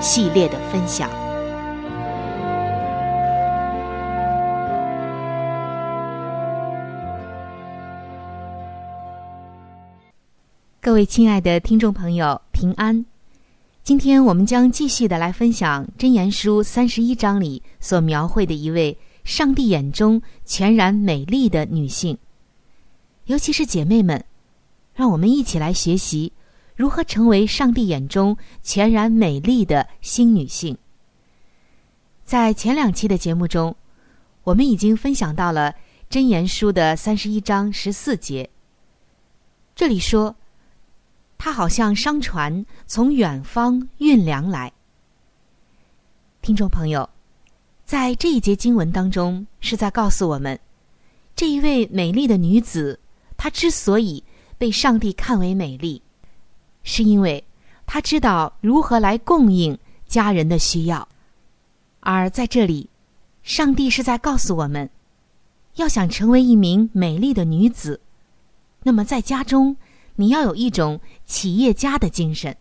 系列的分享。各位亲爱的听众朋友，平安！今天我们将继续的来分享《真言书》三十一章里所描绘的一位上帝眼中全然美丽的女性。尤其是姐妹们，让我们一起来学习。如何成为上帝眼中全然美丽的新女性？在前两期的节目中，我们已经分享到了《真言书》的三十一章十四节。这里说，他好像商船从远方运粮来。听众朋友，在这一节经文当中，是在告诉我们，这一位美丽的女子，她之所以被上帝看为美丽。是因为他知道如何来供应家人的需要，而在这里，上帝是在告诉我们，要想成为一名美丽的女子，那么在家中你要有一种企业家的精神。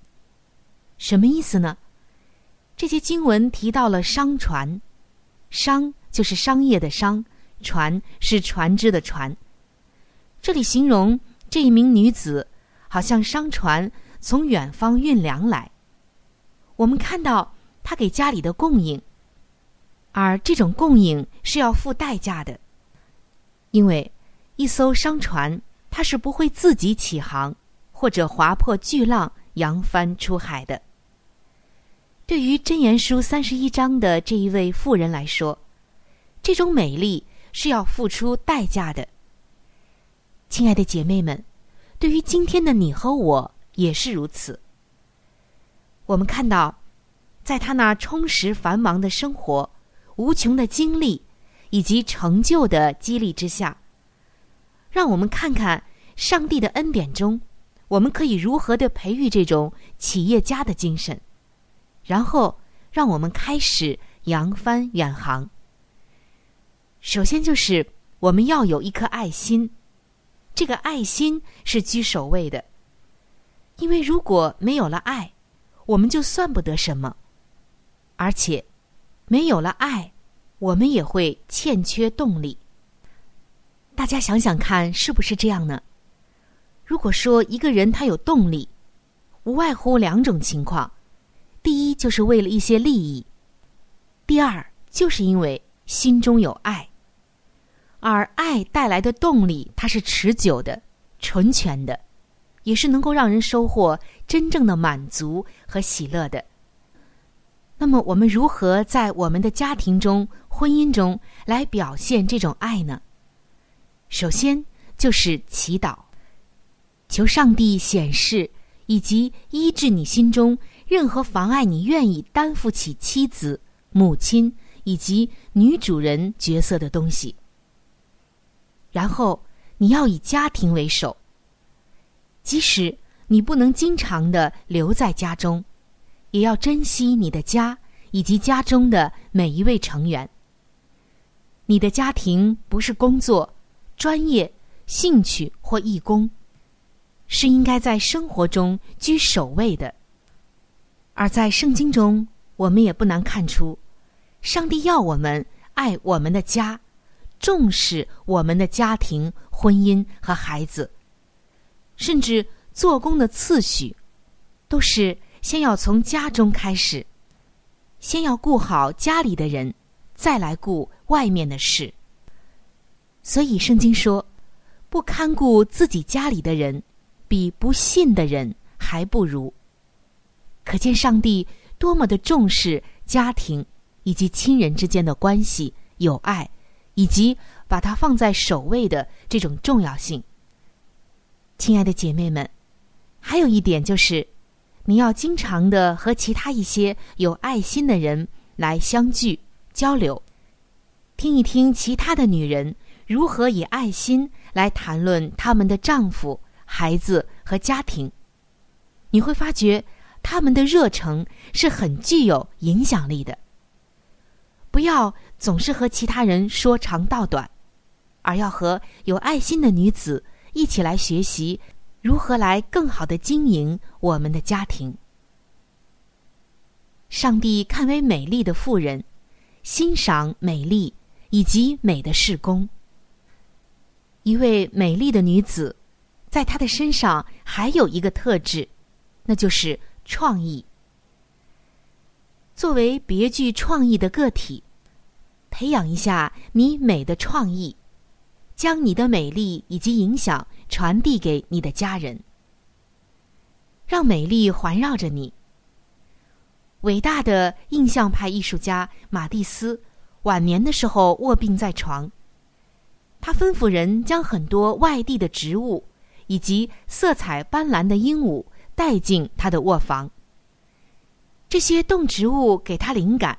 什么意思呢？这些经文提到了商船，商就是商业的商，船是船只的船。这里形容这一名女子，好像商船。从远方运粮来，我们看到他给家里的供应，而这种供应是要付代价的，因为一艘商船它是不会自己起航或者划破巨浪扬帆出海的。对于真言书三十一章的这一位妇人来说，这种美丽是要付出代价的。亲爱的姐妹们，对于今天的你和我。也是如此。我们看到，在他那充实繁忙的生活、无穷的经历以及成就的激励之下，让我们看看上帝的恩典中，我们可以如何的培育这种企业家的精神，然后让我们开始扬帆远航。首先就是我们要有一颗爱心，这个爱心是居首位的。因为如果没有了爱，我们就算不得什么，而且没有了爱，我们也会欠缺动力。大家想想看，是不是这样呢？如果说一个人他有动力，无外乎两种情况：第一，就是为了一些利益；第二，就是因为心中有爱。而爱带来的动力，它是持久的、纯全的。也是能够让人收获真正的满足和喜乐的。那么，我们如何在我们的家庭中、婚姻中来表现这种爱呢？首先就是祈祷，求上帝显示以及医治你心中任何妨碍你愿意担负起妻子、母亲以及女主人角色的东西。然后，你要以家庭为首。即使你不能经常的留在家中，也要珍惜你的家以及家中的每一位成员。你的家庭不是工作、专业、兴趣或义工，是应该在生活中居首位的。而在圣经中，我们也不难看出，上帝要我们爱我们的家，重视我们的家庭、婚姻和孩子。甚至做工的次序，都是先要从家中开始，先要顾好家里的人，再来顾外面的事。所以圣经说，不看顾自己家里的人，比不信的人还不如。可见上帝多么的重视家庭以及亲人之间的关系、友爱，以及把它放在首位的这种重要性。亲爱的姐妹们，还有一点就是，你要经常的和其他一些有爱心的人来相聚交流，听一听其他的女人如何以爱心来谈论他们的丈夫、孩子和家庭。你会发觉他们的热诚是很具有影响力的。不要总是和其他人说长道短，而要和有爱心的女子。一起来学习如何来更好的经营我们的家庭。上帝看为美丽的妇人，欣赏美丽以及美的事工。一位美丽的女子，在她的身上还有一个特质，那就是创意。作为别具创意的个体，培养一下你美的创意。将你的美丽以及影响传递给你的家人，让美丽环绕着你。伟大的印象派艺术家马蒂斯晚年的时候卧病在床，他吩咐人将很多外地的植物以及色彩斑斓的鹦鹉带进他的卧房。这些动植物给他灵感，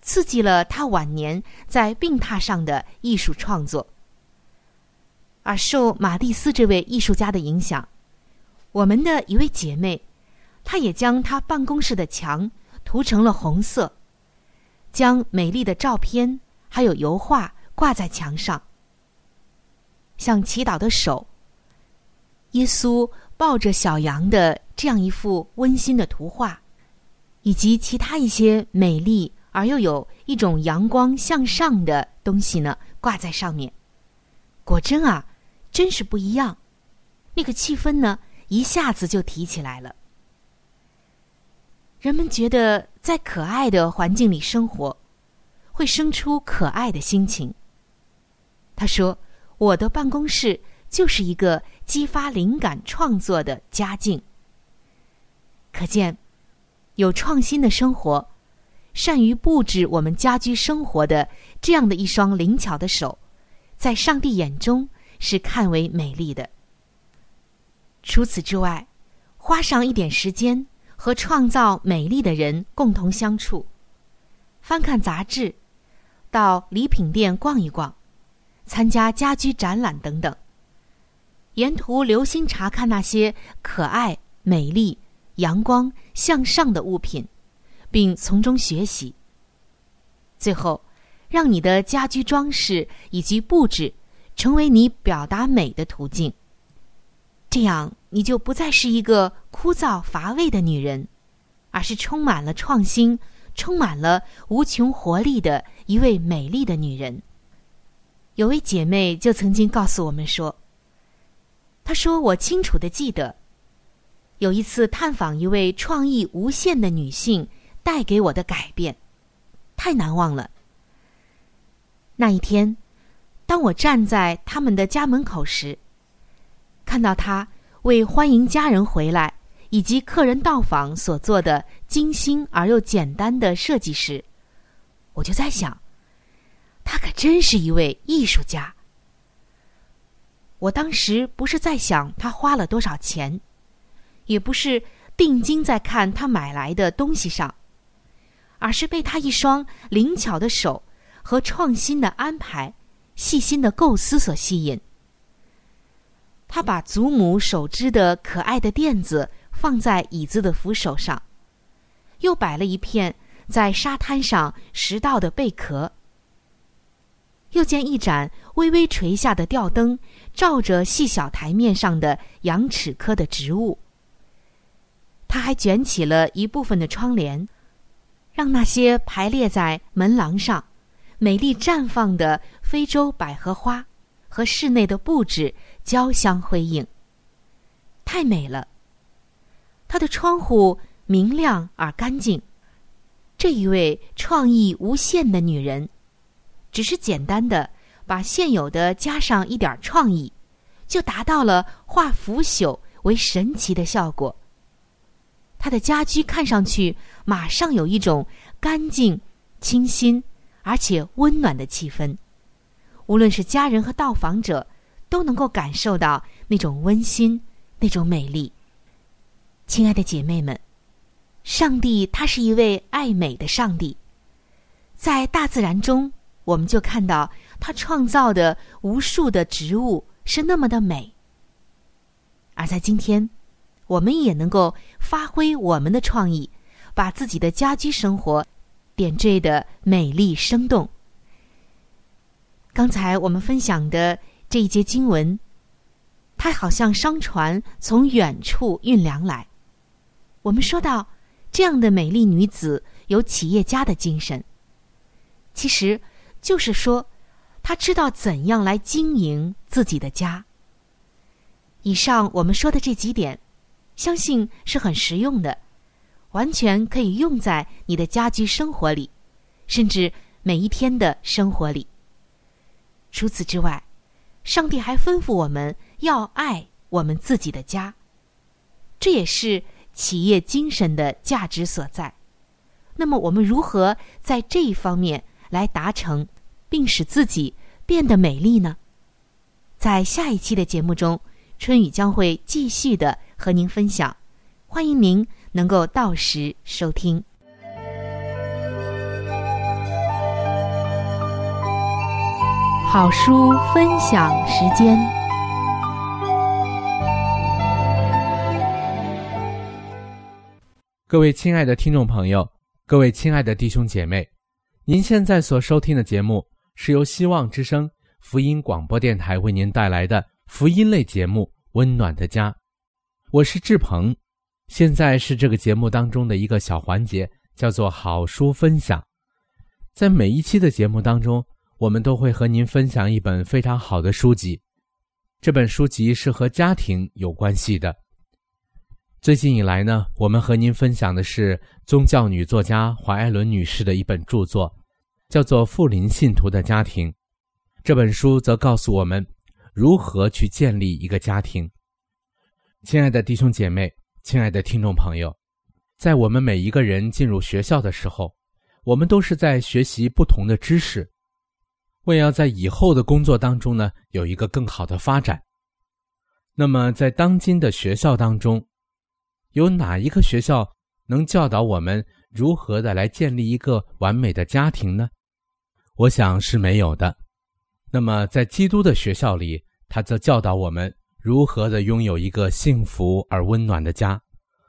刺激了他晚年在病榻上的艺术创作。而受马蒂斯这位艺术家的影响，我们的一位姐妹，她也将她办公室的墙涂成了红色，将美丽的照片还有油画挂在墙上，像祈祷的手、耶稣抱着小羊的这样一幅温馨的图画，以及其他一些美丽而又有一种阳光向上的东西呢，挂在上面。果真啊！真是不一样，那个气氛呢，一下子就提起来了。人们觉得在可爱的环境里生活，会生出可爱的心情。他说：“我的办公室就是一个激发灵感创作的佳境。”可见，有创新的生活，善于布置我们家居生活的这样的一双灵巧的手，在上帝眼中。是看为美丽的。除此之外，花上一点时间和创造美丽的人共同相处，翻看杂志，到礼品店逛一逛，参加家居展览等等，沿途留心查看那些可爱、美丽、阳光、向上的物品，并从中学习。最后，让你的家居装饰以及布置。成为你表达美的途径。这样，你就不再是一个枯燥乏味的女人，而是充满了创新、充满了无穷活力的一位美丽的女人。有位姐妹就曾经告诉我们说：“她说，我清楚的记得，有一次探访一位创意无限的女性带给我的改变，太难忘了。那一天，当我站在他们的家门口时，看到他为欢迎家人回来以及客人到访所做的精心而又简单的设计时，我就在想。”他可真是一位艺术家。我当时不是在想他花了多少钱，也不是定睛在看他买来的东西上，而是被他一双灵巧的手和创新的安排、细心的构思所吸引。他把祖母手织的可爱的垫子放在椅子的扶手上，又摆了一片在沙滩上拾到的贝壳。又见一盏微微垂下的吊灯，照着细小台面上的羊齿科的植物。他还卷起了一部分的窗帘，让那些排列在门廊上、美丽绽放的非洲百合花和室内的布置交相辉映。太美了。他的窗户明亮而干净。这一位创意无限的女人。只是简单的把现有的加上一点创意，就达到了化腐朽为神奇的效果。他的家居看上去马上有一种干净、清新而且温暖的气氛，无论是家人和到访者都能够感受到那种温馨、那种美丽。亲爱的姐妹们，上帝他是一位爱美的上帝，在大自然中。我们就看到他创造的无数的植物是那么的美，而在今天，我们也能够发挥我们的创意，把自己的家居生活点缀的美丽生动。刚才我们分享的这一节经文，它好像商船从远处运粮来。我们说到这样的美丽女子有企业家的精神，其实。就是说，她知道怎样来经营自己的家。以上我们说的这几点，相信是很实用的，完全可以用在你的家居生活里，甚至每一天的生活里。除此之外，上帝还吩咐我们要爱我们自己的家，这也是企业精神的价值所在。那么，我们如何在这一方面？来达成，并使自己变得美丽呢？在下一期的节目中，春雨将会继续的和您分享，欢迎您能够到时收听。好书分享时间，各位亲爱的听众朋友，各位亲爱的弟兄姐妹。您现在所收听的节目是由希望之声福音广播电台为您带来的福音类节目《温暖的家》，我是志鹏。现在是这个节目当中的一个小环节，叫做好书分享。在每一期的节目当中，我们都会和您分享一本非常好的书籍。这本书籍是和家庭有关系的。最近以来呢，我们和您分享的是宗教女作家华艾伦女士的一本著作。叫做《富林信徒的家庭》这本书则告诉我们如何去建立一个家庭。亲爱的弟兄姐妹，亲爱的听众朋友，在我们每一个人进入学校的时候，我们都是在学习不同的知识，为要在以后的工作当中呢有一个更好的发展。那么，在当今的学校当中，有哪一个学校能教导我们如何的来建立一个完美的家庭呢？我想是没有的。那么，在基督的学校里，他则教导我们如何的拥有一个幸福而温暖的家，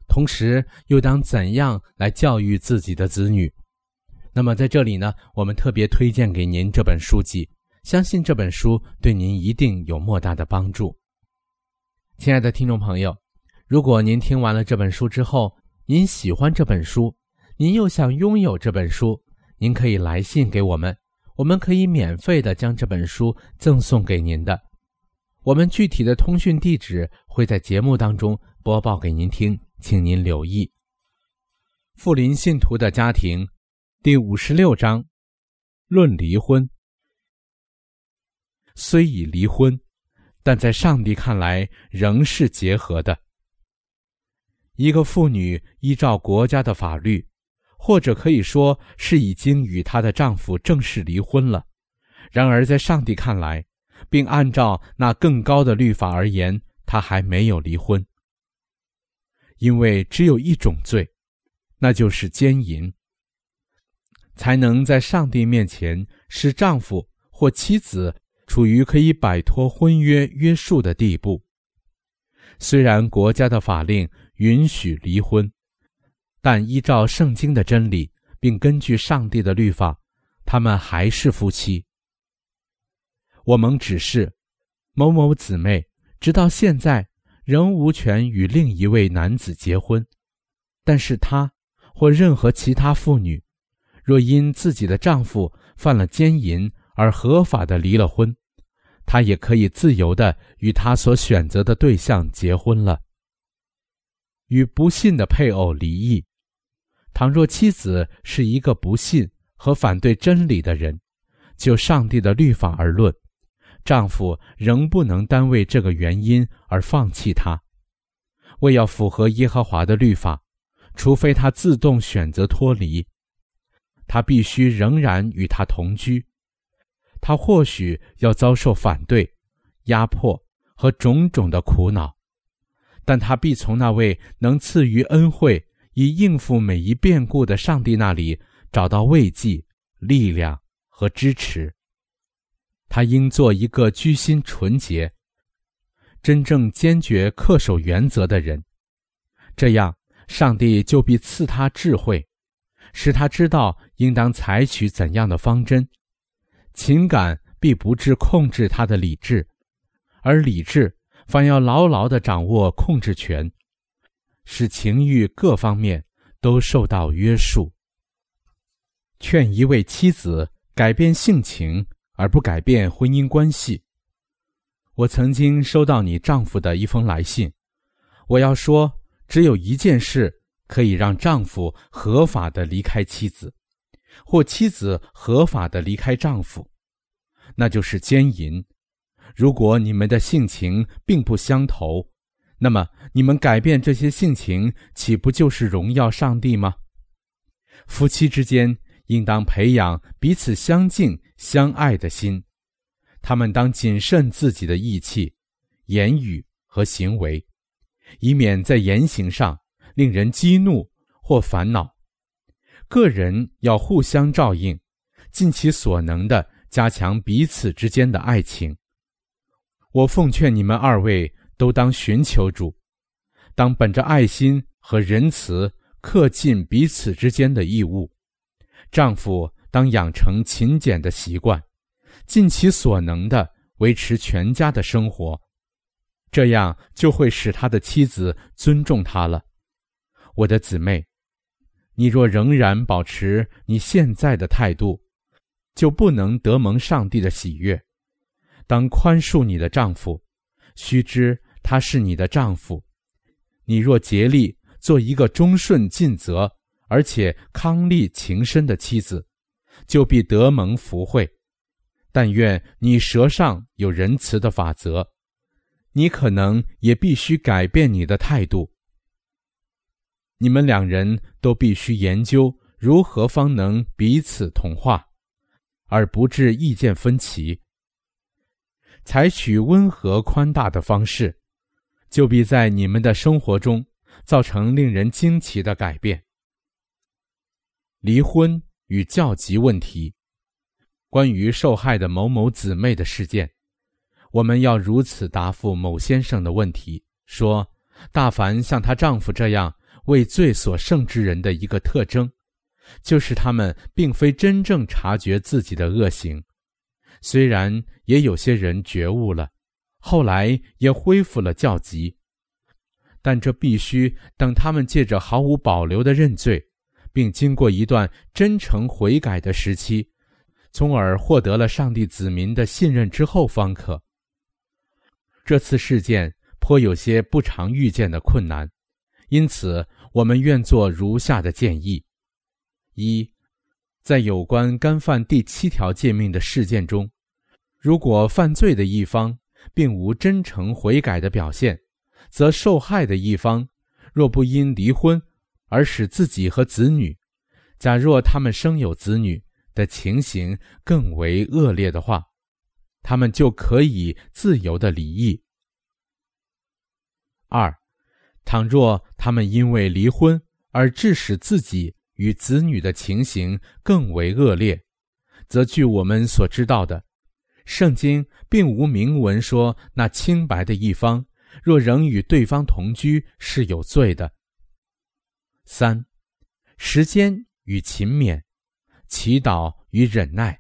同时又当怎样来教育自己的子女。那么，在这里呢，我们特别推荐给您这本书籍，相信这本书对您一定有莫大的帮助。亲爱的听众朋友，如果您听完了这本书之后，您喜欢这本书，您又想拥有这本书，您可以来信给我们，我们可以免费的将这本书赠送给您的。我们具体的通讯地址会在节目当中播报给您听，请您留意。富林信徒的家庭，第五十六章，论离婚。虽已离婚，但在上帝看来仍是结合的。一个妇女依照国家的法律，或者可以说是已经与她的丈夫正式离婚了。然而，在上帝看来，并按照那更高的律法而言，他还没有离婚，因为只有一种罪，那就是奸淫，才能在上帝面前使丈夫或妻子。处于可以摆脱婚约约束的地步。虽然国家的法令允许离婚，但依照圣经的真理，并根据上帝的律法，他们还是夫妻。我们只是某某姊妹，直到现在仍无权与另一位男子结婚，但是她或任何其他妇女，若因自己的丈夫犯了奸淫而合法的离了婚。他也可以自由的与他所选择的对象结婚了。与不信的配偶离异，倘若妻子是一个不信和反对真理的人，就上帝的律法而论，丈夫仍不能单为这个原因而放弃她。为要符合耶和华的律法，除非她自动选择脱离，他必须仍然与他同居。他或许要遭受反对、压迫和种种的苦恼，但他必从那位能赐予恩惠、以应付每一变故的上帝那里找到慰藉、力量和支持。他应做一个居心纯洁、真正坚决恪守原则的人，这样上帝就必赐他智慧，使他知道应当采取怎样的方针。情感必不致控制他的理智，而理智反要牢牢地掌握控制权，使情欲各方面都受到约束。劝一位妻子改变性情，而不改变婚姻关系。我曾经收到你丈夫的一封来信，我要说，只有一件事可以让丈夫合法的离开妻子。或妻子合法的离开丈夫，那就是奸淫。如果你们的性情并不相投，那么你们改变这些性情，岂不就是荣耀上帝吗？夫妻之间应当培养彼此相敬相爱的心，他们当谨慎自己的义气、言语和行为，以免在言行上令人激怒或烦恼。个人要互相照应，尽其所能的加强彼此之间的爱情。我奉劝你们二位都当寻求主，当本着爱心和仁慈恪尽彼此之间的义务。丈夫当养成勤俭的习惯，尽其所能的维持全家的生活，这样就会使他的妻子尊重他了。我的姊妹。你若仍然保持你现在的态度，就不能得蒙上帝的喜悦。当宽恕你的丈夫，须知他是你的丈夫。你若竭力做一个忠顺尽责而且康利情深的妻子，就必得蒙福惠。但愿你舌上有仁慈的法则，你可能也必须改变你的态度。你们两人都必须研究如何方能彼此同化，而不致意见分歧。采取温和宽大的方式，就必在你们的生活中造成令人惊奇的改变。离婚与教籍问题，关于受害的某某姊妹的事件，我们要如此答复某先生的问题：说，大凡像她丈夫这样。为罪所胜之人的一个特征，就是他们并非真正察觉自己的恶行，虽然也有些人觉悟了，后来也恢复了教籍，但这必须等他们借着毫无保留的认罪，并经过一段真诚悔改的时期，从而获得了上帝子民的信任之后方可。这次事件颇有些不常遇见的困难，因此我们愿做如下的建议：一。在有关干犯第七条诫命的事件中，如果犯罪的一方并无真诚悔改的表现，则受害的一方若不因离婚而使自己和子女，假若他们生有子女的情形更为恶劣的话，他们就可以自由的离异。二，倘若他们因为离婚而致使自己。与子女的情形更为恶劣，则据我们所知道的，圣经并无明文说那清白的一方若仍与对方同居是有罪的。三，时间与勤勉、祈祷与忍耐，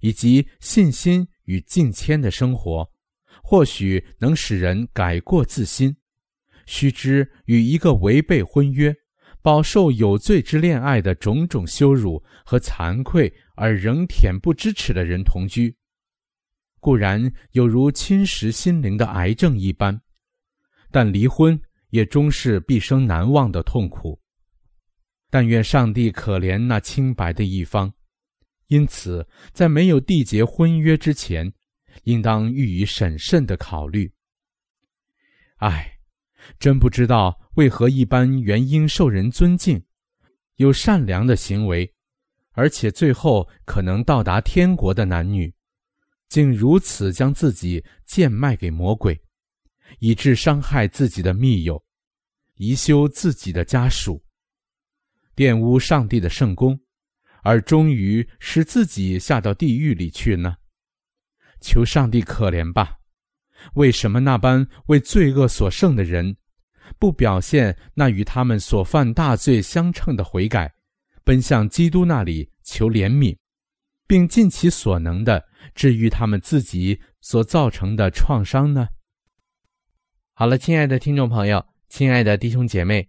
以及信心与敬谦的生活，或许能使人改过自新。须知与一个违背婚约。饱受有罪之恋爱的种种羞辱和惭愧而仍恬不知耻的人同居，固然有如侵蚀心灵的癌症一般，但离婚也终是毕生难忘的痛苦。但愿上帝可怜那清白的一方，因此在没有缔结婚约之前，应当予以审慎的考虑。唉。真不知道为何一般原因受人尊敬、有善良的行为，而且最后可能到达天国的男女，竟如此将自己贱卖给魔鬼，以致伤害自己的密友，贻修自己的家属，玷污上帝的圣功，而终于使自己下到地狱里去呢？求上帝可怜吧！为什么那般为罪恶所胜的人，不表现那与他们所犯大罪相称的悔改，奔向基督那里求怜悯，并尽其所能的治愈他们自己所造成的创伤呢？好了，亲爱的听众朋友，亲爱的弟兄姐妹，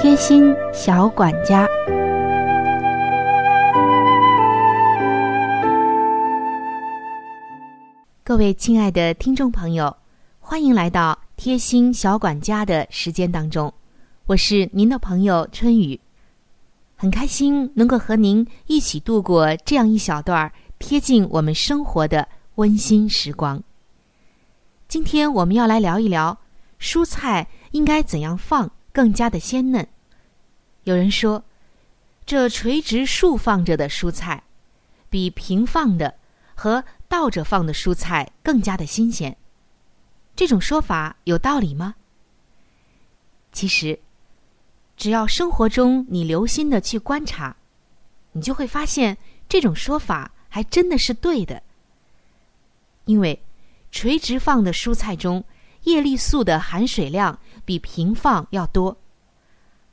贴心小管家，各位亲爱的听众朋友。欢迎来到贴心小管家的时间当中，我是您的朋友春雨，很开心能够和您一起度过这样一小段贴近我们生活的温馨时光。今天我们要来聊一聊蔬菜应该怎样放更加的鲜嫩。有人说，这垂直竖放着的蔬菜，比平放的和倒着放的蔬菜更加的新鲜。这种说法有道理吗？其实，只要生活中你留心的去观察，你就会发现这种说法还真的是对的。因为垂直放的蔬菜中叶绿素的含水量比平放要多，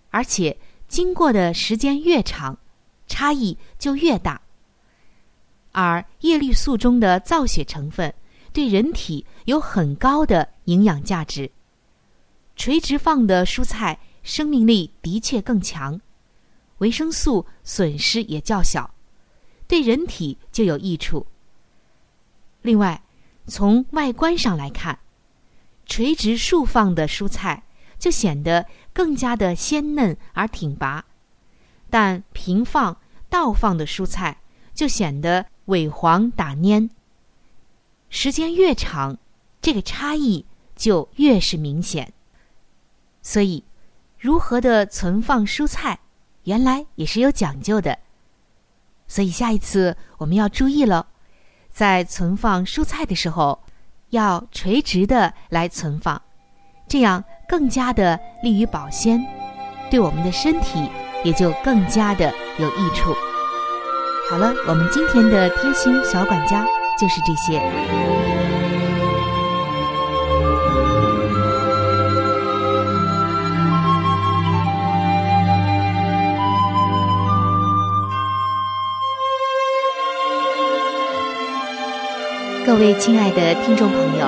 而且经过的时间越长，差异就越大。而叶绿素中的造血成分。对人体有很高的营养价值。垂直放的蔬菜生命力的确更强，维生素损失也较小，对人体就有益处。另外，从外观上来看，垂直竖放的蔬菜就显得更加的鲜嫩而挺拔，但平放、倒放的蔬菜就显得萎黄打蔫。时间越长，这个差异就越是明显。所以，如何的存放蔬菜，原来也是有讲究的。所以下一次我们要注意了，在存放蔬菜的时候，要垂直的来存放，这样更加的利于保鲜，对我们的身体也就更加的有益处。好了，我们今天的贴心小管家就是这些。各位亲爱的听众朋友，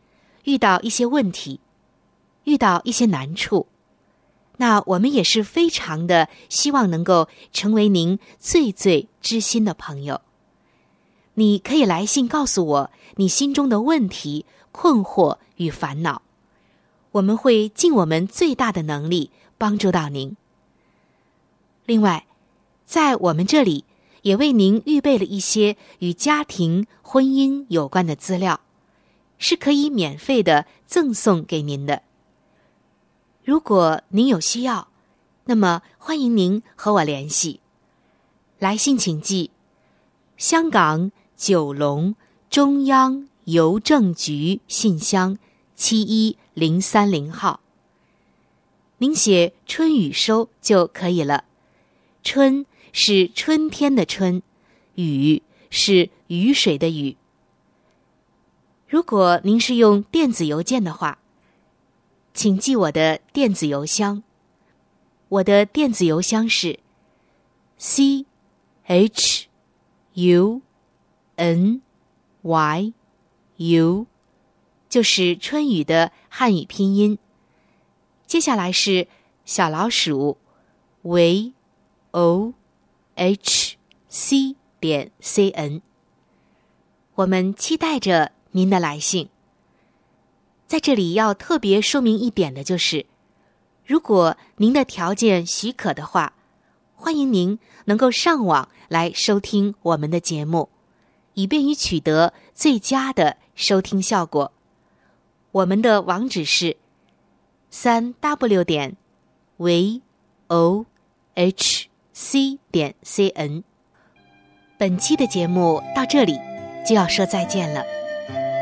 遇到一些问题，遇到一些难处，那我们也是非常的希望能够成为您最最知心的朋友。你可以来信告诉我你心中的问题、困惑与烦恼，我们会尽我们最大的能力帮助到您。另外，在我们这里。也为您预备了一些与家庭、婚姻有关的资料，是可以免费的赠送给您的。如果您有需要，那么欢迎您和我联系。来信请寄：香港九龙中央邮政局信箱七一零三零号。您写“春雨收”就可以了。春。是春天的春，雨是雨水的雨。如果您是用电子邮件的话，请记我的电子邮箱。我的电子邮箱是 c h u n y u，就是春雨的汉语拼音。接下来是小老鼠 v o。h c 点 c n，我们期待着您的来信。在这里要特别说明一点的就是，如果您的条件许可的话，欢迎您能够上网来收听我们的节目，以便于取得最佳的收听效果。我们的网址是三 w 点 v o h。c 点 c n，本期的节目到这里就要说再见了，